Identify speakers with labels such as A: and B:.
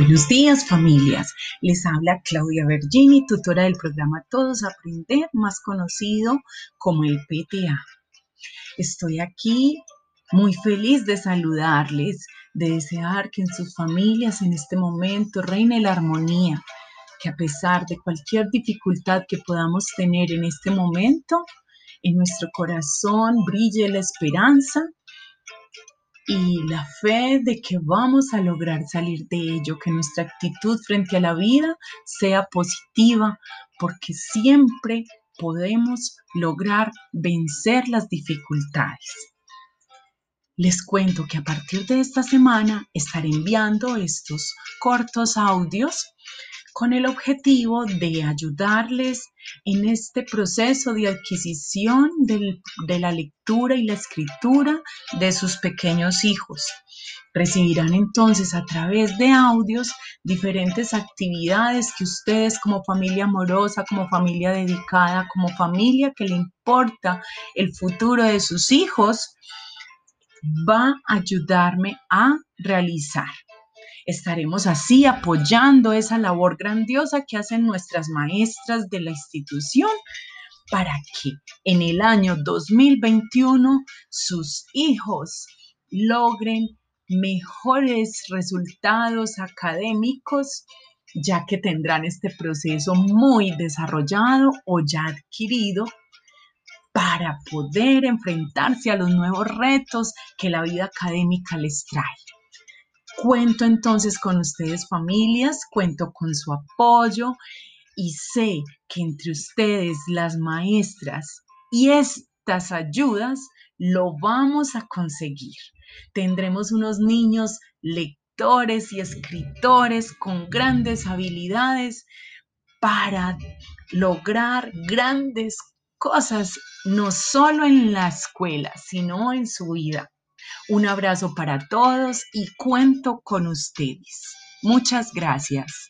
A: Buenos días familias, les habla Claudia Vergini, tutora del programa Todos Aprender, más conocido como el PTA. Estoy aquí muy feliz de saludarles, de desear que en sus familias en este momento reine la armonía, que a pesar de cualquier dificultad que podamos tener en este momento, en nuestro corazón brille la esperanza y la fe de que vamos a lograr salir de ello, que nuestra actitud frente a la vida sea positiva, porque siempre podemos lograr vencer las dificultades. Les cuento que a partir de esta semana estaré enviando estos cortos audios con el objetivo de ayudarles en este proceso de adquisición de la lectura y la escritura de sus pequeños hijos. Recibirán entonces a través de audios diferentes actividades que ustedes como familia amorosa, como familia dedicada, como familia que le importa el futuro de sus hijos, va a ayudarme a realizar. Estaremos así apoyando esa labor grandiosa que hacen nuestras maestras de la institución para que en el año 2021 sus hijos logren mejores resultados académicos, ya que tendrán este proceso muy desarrollado o ya adquirido para poder enfrentarse a los nuevos retos que la vida académica les trae. Cuento entonces con ustedes familias, cuento con su apoyo y sé que entre ustedes, las maestras y estas ayudas, lo vamos a conseguir. Tendremos unos niños lectores y escritores con grandes habilidades para lograr grandes cosas, no solo en la escuela, sino en su vida. Un abrazo para todos y cuento con ustedes. Muchas gracias.